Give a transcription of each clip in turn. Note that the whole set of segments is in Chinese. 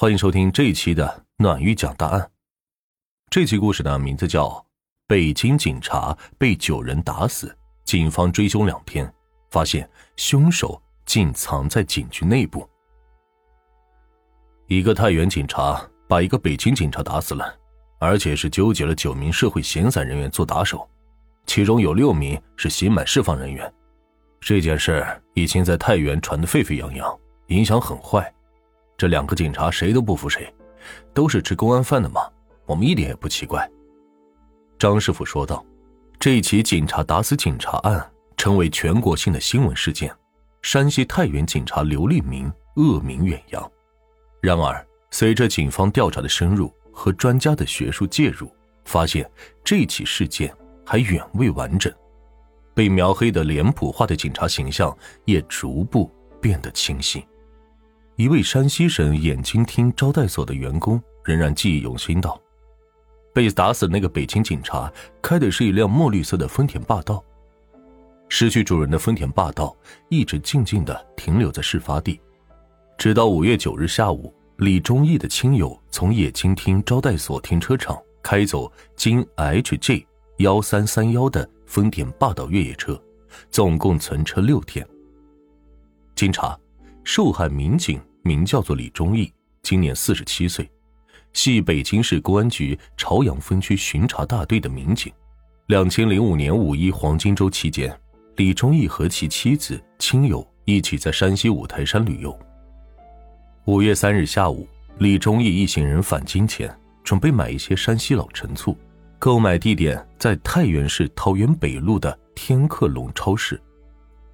欢迎收听这一期的暖玉讲大案。这期故事的名字叫《北京警察被九人打死》，警方追凶两天，发现凶手竟藏在警局内部。一个太原警察把一个北京警察打死了，而且是纠集了九名社会闲散人员做打手，其中有六名是刑满释放人员。这件事已经在太原传得沸沸扬扬，影响很坏。这两个警察谁都不服谁，都是吃公安饭的嘛，我们一点也不奇怪。张师傅说道：“这起警察打死警察案成为全国性的新闻事件，山西太原警察刘立明恶名远扬。然而，随着警方调查的深入和专家的学术介入，发现这起事件还远未完整，被描黑的脸谱化的警察形象也逐步变得清晰。”一位山西省眼镜厅招待所的员工仍然记忆犹新道：“被打死那个北京警察开的是一辆墨绿色的丰田霸道。失去主人的丰田霸道一直静静的停留在事发地，直到五月九日下午，李忠义的亲友从眼镜厅招待所停车场开走京 HJ 幺三三幺的丰田霸道越野车，总共存车六天。经查，受害民警。”名叫做李忠义，今年四十七岁，系北京市公安局朝阳分区巡查大队的民警。两千零五年五一黄金周期间，李忠义和其妻子、亲友一起在山西五台山旅游。五月三日下午，李忠义一行人返京前，准备买一些山西老陈醋，购买地点在太原市桃园北路的天客隆超市。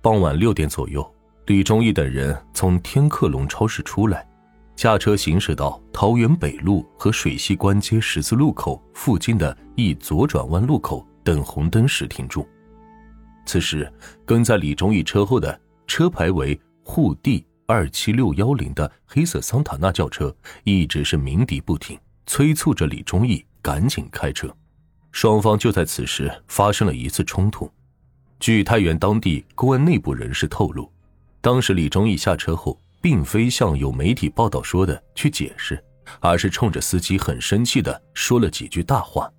傍晚六点左右。李忠义等人从天客隆超市出来，驾车行驶到桃园北路和水西关街十字路口附近的一左转弯路口等红灯时停住。此时，跟在李忠义车后的车牌为沪 D 二七六幺零的黑色桑塔纳轿车一直是鸣笛不停，催促着李忠义赶紧开车。双方就在此时发生了一次冲突。据太原当地公安内部人士透露。当时李忠义下车后，并非像有媒体报道说的去解释，而是冲着司机很生气的说了几句大话，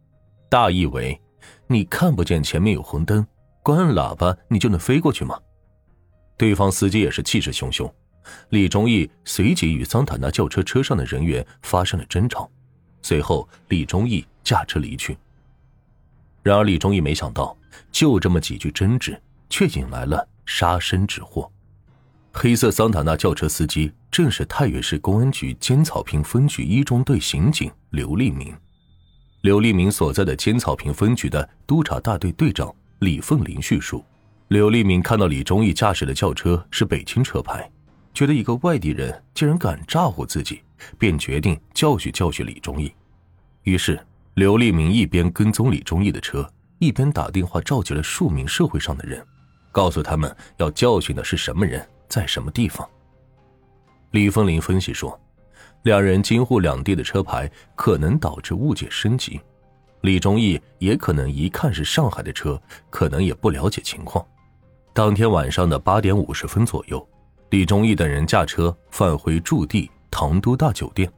大意为：“你看不见前面有红灯，关喇叭你就能飞过去吗？”对方司机也是气势汹汹，李忠义随即与桑塔纳轿车车上的人员发生了争吵，随后李忠义驾车离去。然而李忠义没想到，就这么几句争执，却引来了杀身之祸。黑色桑塔纳轿车司机正是太原市公安局尖草坪分局一中队刑警刘立明。刘立明所在的尖草坪分局的督察大队队长李凤林叙述：刘立明看到李忠义驾驶的轿车是北京车牌，觉得一个外地人竟然敢诈唬自己，便决定教训教训李忠义。于是，刘立明一边跟踪李忠义的车，一边打电话召集了数名社会上的人，告诉他们要教训的是什么人。在什么地方？李凤林分析说，两人京沪两地的车牌可能导致误解升级。李忠义也可能一看是上海的车，可能也不了解情况。当天晚上的八点五十分左右，李忠义等人驾车返回驻地唐都大酒店。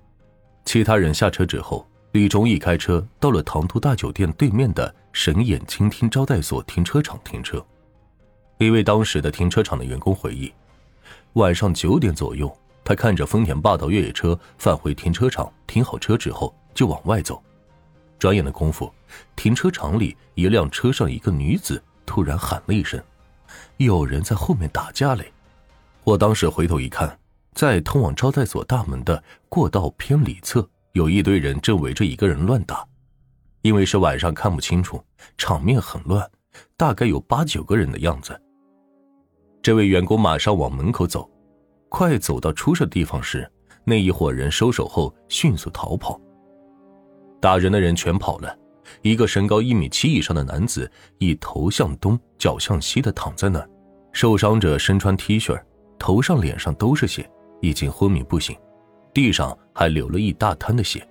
其他人下车之后，李忠义开车到了唐都大酒店对面的神眼倾听招待所停车场停车。一位当时的停车场的员工回忆。晚上九点左右，他看着丰田霸道越野车返回停车场，停好车之后就往外走。转眼的功夫，停车场里一辆车上一个女子突然喊了一声：“有人在后面打架嘞！”我当时回头一看，在通往招待所大门的过道偏里侧，有一堆人正围着一个人乱打。因为是晚上看不清楚，场面很乱，大概有八九个人的样子。这位员工马上往门口走，快走到出事的地方时，那一伙人收手后迅速逃跑。打人的人全跑了，一个身高一米七以上的男子以头向东、脚向西的躺在那儿，受伤者身穿 T 恤，头上、脸上都是血，已经昏迷不醒，地上还流了一大滩的血。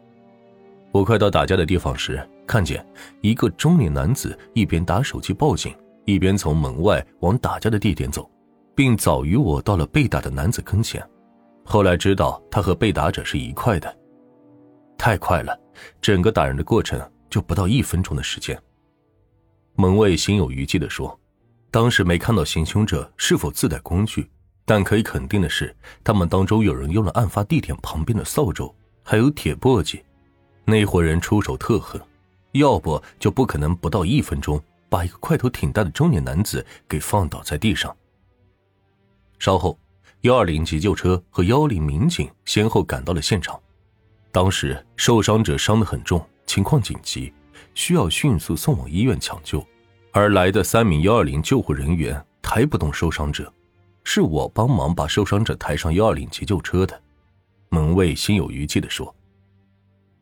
我快到打架的地方时，看见一个中年男子一边打手机报警，一边从门外往打架的地点走。并早于我到了被打的男子跟前，后来知道他和被打者是一块的，太快了，整个打人的过程就不到一分钟的时间。门卫心有余悸的说：“当时没看到行凶者是否自带工具，但可以肯定的是，他们当中有人用了案发地点旁边的扫帚，还有铁簸箕。那伙人出手特狠，要不就不可能不到一分钟把一个块头挺大的中年男子给放倒在地上。”稍后。幺二零急救车和幺幺零民警先后赶到了现场，当时受伤者伤得很重，情况紧急，需要迅速送往医院抢救。而来的三名幺二零救护人员抬不动受伤者，是我帮忙把受伤者抬上幺二零急救车的。门卫心有余悸地说：“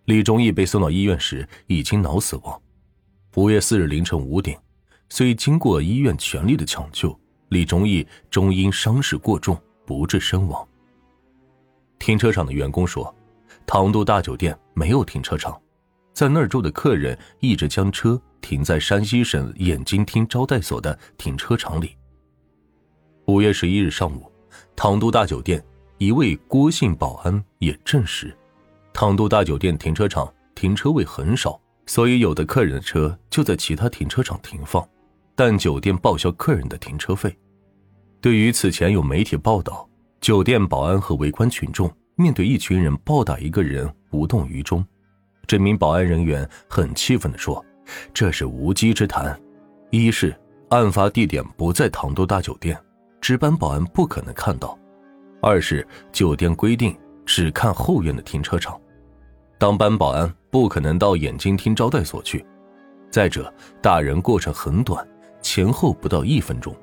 李忠义被送到医院时已经脑死亡。五月四日凌晨五点，虽经过医院全力的抢救，李忠义终因伤势过重。”不治身亡。停车场的员工说：“唐都大酒店没有停车场，在那儿住的客人一直将车停在山西省眼睛厅招待所的停车场里。”五月十一日上午，唐都大酒店一位郭姓保安也证实，唐都大酒店停车场停车位很少，所以有的客人的车就在其他停车场停放，但酒店报销客人的停车费。对于此前有媒体报道，酒店保安和围观群众面对一群人暴打一个人无动于衷，这名保安人员很气愤地说：“这是无稽之谈。一是案发地点不在唐都大酒店，值班保安不可能看到；二是酒店规定只看后院的停车场，当班保安不可能到眼睛厅招待所去。再者，打人过程很短，前后不到一分钟。”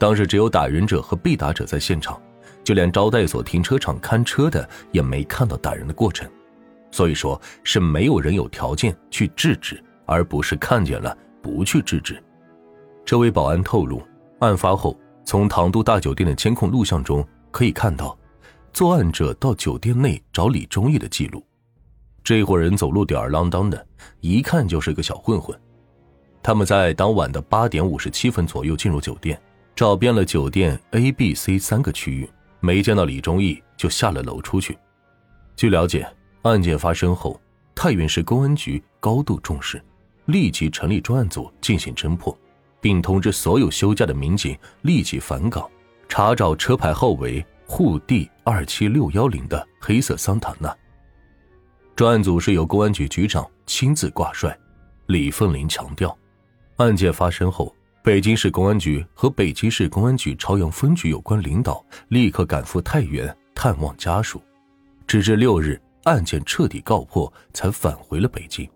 当时只有打人者和被打者在现场，就连招待所停车场看车的也没看到打人的过程，所以说是没有人有条件去制止，而不是看见了不去制止。这位保安透露，案发后从唐都大酒店的监控录像中可以看到，作案者到酒店内找李忠义的记录。这伙人走路吊儿郎当的，一看就是个小混混。他们在当晚的八点五十七分左右进入酒店。找遍了酒店 A、B、C 三个区域，没见到李忠义，就下了楼出去。据了解，案件发生后，太原市公安局高度重视，立即成立专案组进行侦破，并通知所有休假的民警立即返岗，查找车牌号为沪 D 二七六幺零的黑色桑塔纳。专案组是由公安局局长亲自挂帅，李凤林强调，案件发生后。北京市公安局和北京市公安局朝阳分局有关领导立刻赶赴太原探望家属，直至六日案件彻底告破，才返回了北京。